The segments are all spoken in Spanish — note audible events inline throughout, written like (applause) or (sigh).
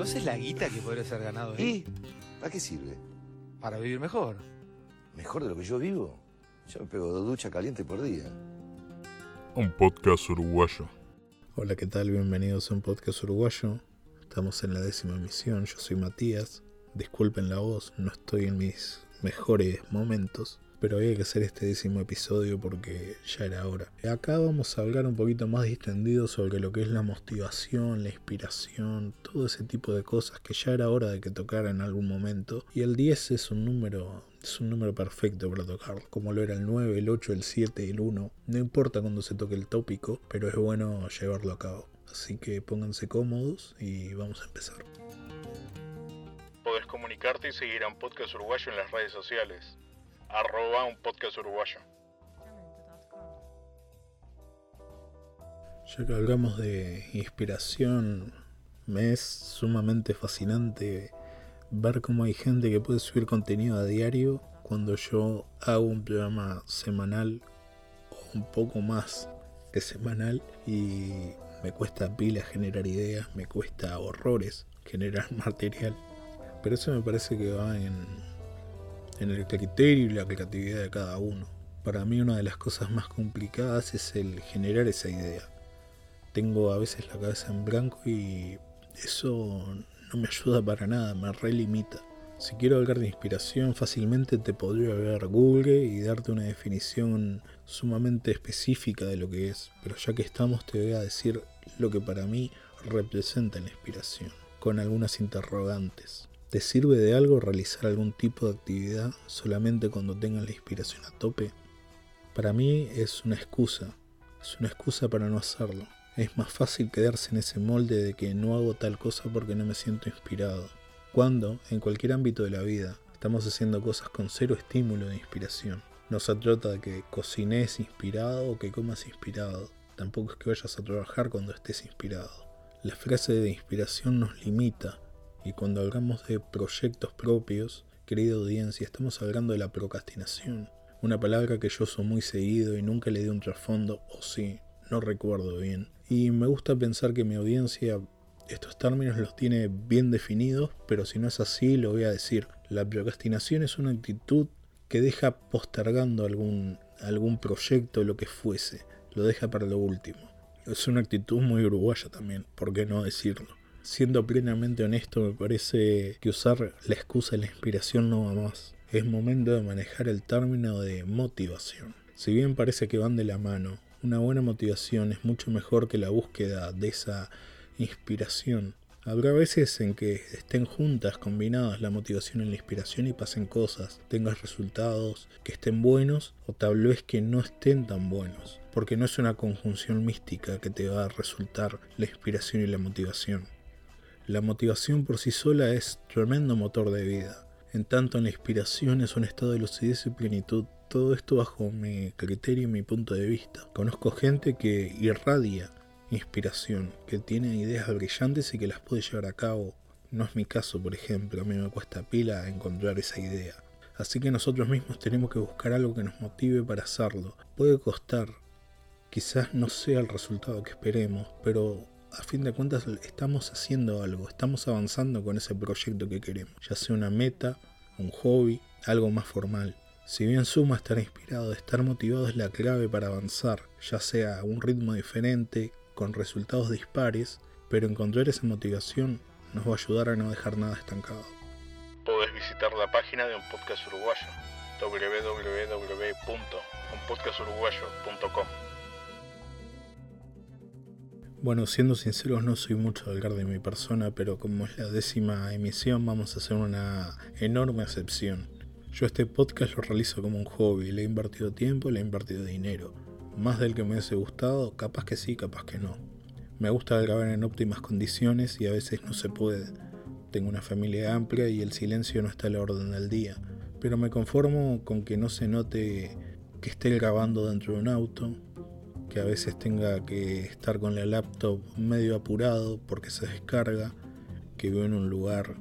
Pero esa es la guita que podría ser ganado ahí. ¿Y? ¿Para qué sirve? Para vivir mejor. ¿Mejor de lo que yo vivo? Yo me pego dos duchas calientes por día. Un podcast uruguayo. Hola, ¿qué tal? Bienvenidos a un podcast uruguayo. Estamos en la décima emisión. Yo soy Matías. Disculpen la voz, no estoy en mis mejores momentos. Pero había que hacer este décimo episodio porque ya era hora. Acá vamos a hablar un poquito más distendido sobre lo que es la motivación, la inspiración, todo ese tipo de cosas que ya era hora de que tocara en algún momento. Y el 10 es un número es un número perfecto para tocarlo, como lo era el 9, el 8, el 7, el 1. No importa cuando se toque el tópico, pero es bueno llevarlo a cabo. Así que pónganse cómodos y vamos a empezar. Podés comunicarte y seguir a un podcast uruguayo en las redes sociales. Arroba un podcast uruguayo. Ya que hablamos de inspiración, me es sumamente fascinante ver cómo hay gente que puede subir contenido a diario cuando yo hago un programa semanal o un poco más que semanal y me cuesta pila generar ideas, me cuesta horrores generar (laughs) material. Pero eso me parece que va en, en el criterio y la creatividad de cada uno. Para mí una de las cosas más complicadas es el generar esa idea. Tengo a veces la cabeza en blanco y eso no me ayuda para nada, me relimita. Si quiero hablar de inspiración, fácilmente te podría ver Google y darte una definición sumamente específica de lo que es, pero ya que estamos te voy a decir lo que para mí representa la inspiración, con algunas interrogantes. ¿Te sirve de algo realizar algún tipo de actividad solamente cuando tengas la inspiración a tope? Para mí es una excusa, es una excusa para no hacerlo. Es más fácil quedarse en ese molde de que no hago tal cosa porque no me siento inspirado. Cuando, en cualquier ámbito de la vida, estamos haciendo cosas con cero estímulo de inspiración. No se trata de que cocines inspirado o que comas inspirado. Tampoco es que vayas a trabajar cuando estés inspirado. La frase de inspiración nos limita y cuando hablamos de proyectos propios, querida audiencia, estamos hablando de la procrastinación. Una palabra que yo uso muy seguido y nunca le di un trasfondo, o sí, no recuerdo bien. Y me gusta pensar que mi audiencia estos términos los tiene bien definidos, pero si no es así, lo voy a decir. La procrastinación es una actitud que deja postergando algún, algún proyecto, lo que fuese. Lo deja para lo último. Es una actitud muy uruguaya también, ¿por qué no decirlo? Siendo plenamente honesto, me parece que usar la excusa de la inspiración no va más. Es momento de manejar el término de motivación. Si bien parece que van de la mano, una buena motivación es mucho mejor que la búsqueda de esa inspiración. Habrá veces en que estén juntas, combinadas la motivación y la inspiración y pasen cosas, tengas resultados que estén buenos o tal vez que no estén tan buenos, porque no es una conjunción mística que te va a resultar la inspiración y la motivación. La motivación por sí sola es tremendo motor de vida, en tanto en la inspiración es un estado de lucidez y plenitud. Todo esto bajo mi criterio y mi punto de vista. Conozco gente que irradia inspiración, que tiene ideas brillantes y que las puede llevar a cabo. No es mi caso, por ejemplo, a mí me cuesta pila encontrar esa idea. Así que nosotros mismos tenemos que buscar algo que nos motive para hacerlo. Puede costar, quizás no sea el resultado que esperemos, pero a fin de cuentas estamos haciendo algo, estamos avanzando con ese proyecto que queremos, ya sea una meta, un hobby, algo más formal. Si bien suma estar inspirado, estar motivado es la clave para avanzar, ya sea a un ritmo diferente, con resultados dispares, pero encontrar esa motivación nos va a ayudar a no dejar nada estancado. Podés visitar la página de un podcast uruguayo www.unpodcasturuguayo.com Bueno, siendo sinceros, no soy mucho de hablar de mi persona, pero como es la décima emisión, vamos a hacer una enorme excepción. Yo este podcast lo realizo como un hobby, le he invertido tiempo, le he invertido dinero. Más del que me hubiese gustado, capaz que sí, capaz que no. Me gusta grabar en óptimas condiciones y a veces no se puede. Tengo una familia amplia y el silencio no está a la orden del día, pero me conformo con que no se note que esté grabando dentro de un auto, que a veces tenga que estar con la laptop medio apurado porque se descarga, que vivo en un lugar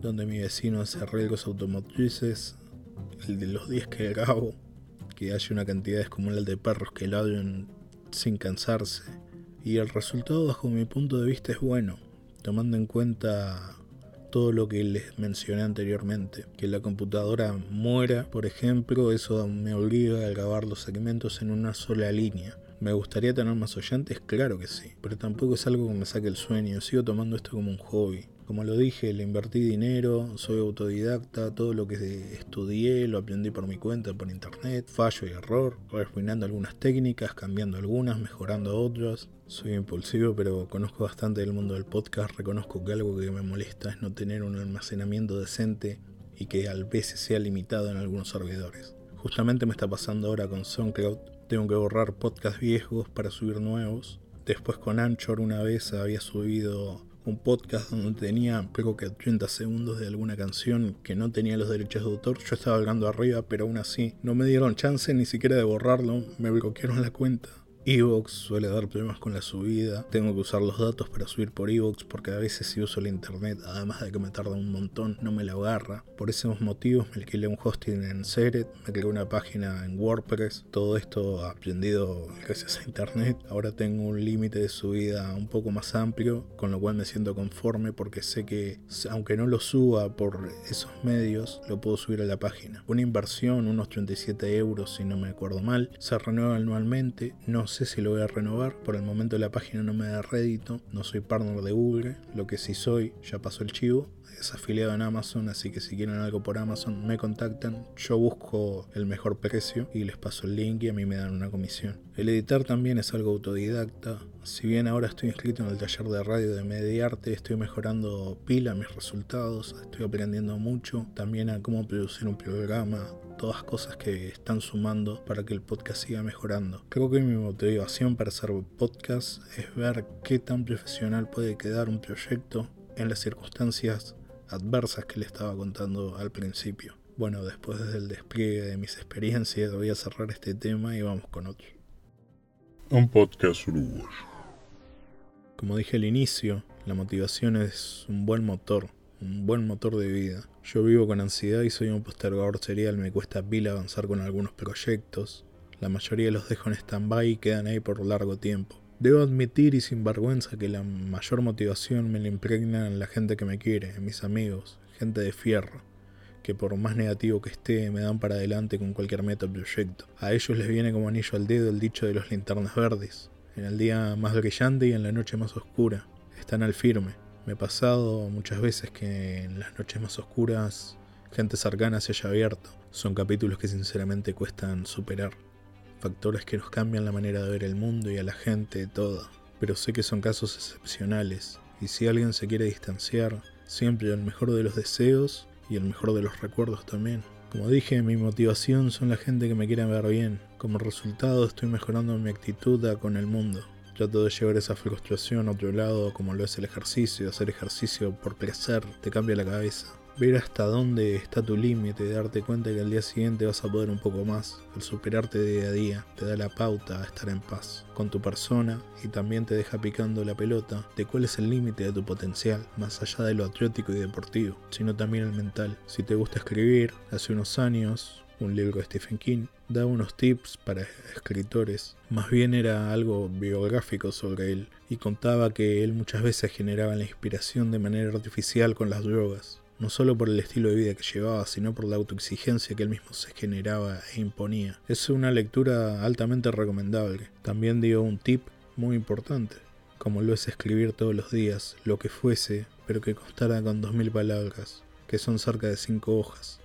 donde mi vecino hace arreglos automotrices, el de los días que grabo, que haya una cantidad descomunal de perros que ladren sin cansarse. Y el resultado bajo mi punto de vista es bueno. tomando en cuenta todo lo que les mencioné anteriormente. Que la computadora muera, por ejemplo, eso me obliga a grabar los segmentos en una sola línea. ¿Me gustaría tener más oyentes? Claro que sí, pero tampoco es algo que me saque el sueño, sigo tomando esto como un hobby. Como lo dije, le invertí dinero, soy autodidacta, todo lo que estudié lo aprendí por mi cuenta, por internet, fallo y error, refinando algunas técnicas, cambiando algunas, mejorando otras. Soy impulsivo, pero conozco bastante del mundo del podcast, reconozco que algo que me molesta es no tener un almacenamiento decente y que al veces sea limitado en algunos servidores. Justamente me está pasando ahora con SoundCloud, tengo que borrar podcasts viejos para subir nuevos. Después con Anchor una vez había subido un podcast donde tenía creo que 30 segundos de alguna canción que no tenía los derechos de autor. Yo estaba hablando arriba, pero aún así no me dieron chance ni siquiera de borrarlo, me bloquearon la cuenta. Evox suele dar problemas con la subida. Tengo que usar los datos para subir por Evox porque a veces si uso la internet, además de que me tarda un montón, no me la agarra. Por esos motivos me alquilé un hosting en Seret, me creé una página en WordPress. Todo esto aprendido gracias a internet. Ahora tengo un límite de subida un poco más amplio, con lo cual me siento conforme porque sé que aunque no lo suba por esos medios, lo puedo subir a la página. Una inversión, unos 37 euros si no me acuerdo mal, se renueva anualmente. No sé si lo voy a renovar. Por el momento la página no me da rédito. No soy partner de Google. Lo que sí soy, ya pasó el chivo. Es afiliado en Amazon, así que si quieren algo por Amazon me contactan. Yo busco el mejor precio y les paso el link y a mí me dan una comisión. El editar también es algo autodidacta. Si bien ahora estoy inscrito en el taller de radio de Mediarte, estoy mejorando pila mis resultados, estoy aprendiendo mucho, también a cómo producir un programa, todas cosas que están sumando para que el podcast siga mejorando. Creo que mi motivación para hacer podcast es ver qué tan profesional puede quedar un proyecto en las circunstancias adversas que le estaba contando al principio. Bueno, después del despliegue de mis experiencias voy a cerrar este tema y vamos con otro. Un podcast uruguayo. Como dije al inicio, la motivación es un buen motor, un buen motor de vida. Yo vivo con ansiedad y soy un postergador serial, me cuesta pila avanzar con algunos proyectos. La mayoría los dejo en stand-by y quedan ahí por largo tiempo. Debo admitir y sin vergüenza que la mayor motivación me la impregnan la gente que me quiere, mis amigos, gente de fierro, que por más negativo que esté me dan para adelante con cualquier meta o proyecto. A ellos les viene como anillo al dedo el dicho de los linternas verdes, en el día más brillante y en la noche más oscura. Están al firme. Me he pasado muchas veces que en las noches más oscuras gente cercana se haya abierto. Son capítulos que sinceramente cuestan superar factores que nos cambian la manera de ver el mundo y a la gente, toda. Pero sé que son casos excepcionales, y si alguien se quiere distanciar, siempre el mejor de los deseos y el mejor de los recuerdos también. Como dije, mi motivación son la gente que me quiere ver bien. Como resultado estoy mejorando mi actitud con el mundo. Trato de llevar esa frustración a otro lado como lo es el ejercicio. Hacer ejercicio por placer te cambia la cabeza ver hasta dónde está tu límite, darte cuenta que al día siguiente vas a poder un poco más. El superarte día a día te da la pauta a estar en paz con tu persona y también te deja picando la pelota de cuál es el límite de tu potencial, más allá de lo atlético y deportivo, sino también el mental. Si te gusta escribir, hace unos años un libro de Stephen King, daba unos tips para escritores. Más bien era algo biográfico sobre él y contaba que él muchas veces generaba la inspiración de manera artificial con las drogas no solo por el estilo de vida que llevaba, sino por la autoexigencia que él mismo se generaba e imponía. Es una lectura altamente recomendable. También dio un tip muy importante, como lo es escribir todos los días, lo que fuese, pero que constara con dos mil palabras, que son cerca de cinco hojas.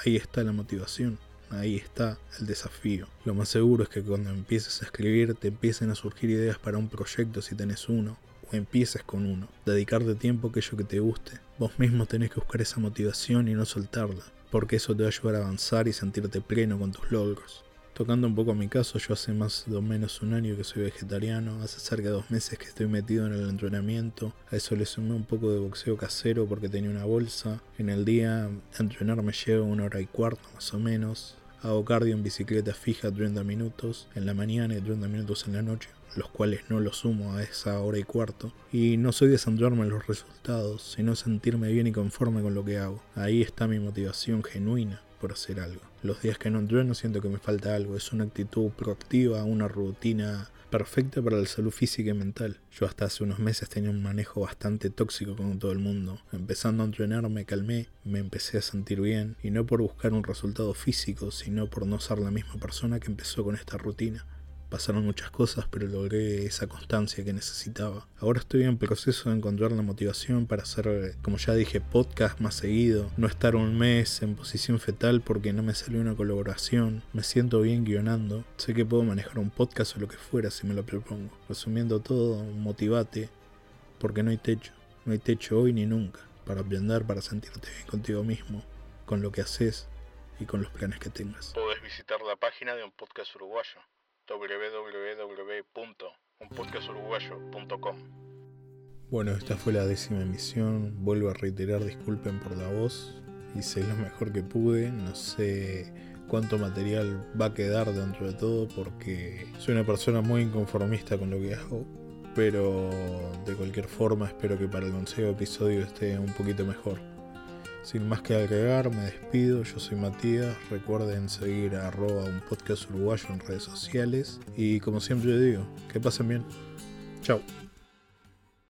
Ahí está la motivación. Ahí está el desafío. Lo más seguro es que cuando empieces a escribir te empiecen a surgir ideas para un proyecto si tenés uno, empieces con uno. Dedicarte tiempo a aquello que te guste. Vos mismo tenés que buscar esa motivación y no soltarla, porque eso te va a ayudar a avanzar y sentirte pleno con tus logros. Tocando un poco a mi caso, yo hace más o menos un año que soy vegetariano, hace cerca de dos meses que estoy metido en el entrenamiento, a eso le sumé un poco de boxeo casero porque tenía una bolsa, en el día entrenar me lleva una hora y cuarto más o menos, hago cardio en bicicleta fija 30 minutos en la mañana y 30 minutos en la noche, los cuales no los sumo a esa hora y cuarto, y no soy de centrarme en los resultados, sino sentirme bien y conforme con lo que hago. Ahí está mi motivación genuina por hacer algo. Los días que no entreno siento que me falta algo, es una actitud proactiva, una rutina perfecta para la salud física y mental. Yo hasta hace unos meses tenía un manejo bastante tóxico con todo el mundo. Empezando a entrenar me calmé, me empecé a sentir bien, y no por buscar un resultado físico, sino por no ser la misma persona que empezó con esta rutina. Pasaron muchas cosas, pero logré esa constancia que necesitaba. Ahora estoy en proceso de encontrar la motivación para hacer, como ya dije, podcast más seguido. No estar un mes en posición fetal porque no me salió una colaboración. Me siento bien guionando. Sé que puedo manejar un podcast o lo que fuera si me lo propongo. Resumiendo todo, motivate, porque no hay techo. No hay techo hoy ni nunca. Para aprender, para sentirte bien contigo mismo, con lo que haces y con los planes que tengas. Podés visitar la página de un podcast uruguayo www.unpodcasturuguayo.com. Bueno, esta fue la décima emisión. Vuelvo a reiterar, disculpen por la voz. Hice lo mejor que pude. No sé cuánto material va a quedar dentro de todo porque soy una persona muy inconformista con lo que hago. Pero de cualquier forma espero que para el consejo episodio esté un poquito mejor. Sin más que agregar, me despido. Yo soy Matías. Recuerden seguir a arroba un podcast uruguayo en redes sociales. Y como siempre digo, que pasen bien. Chao.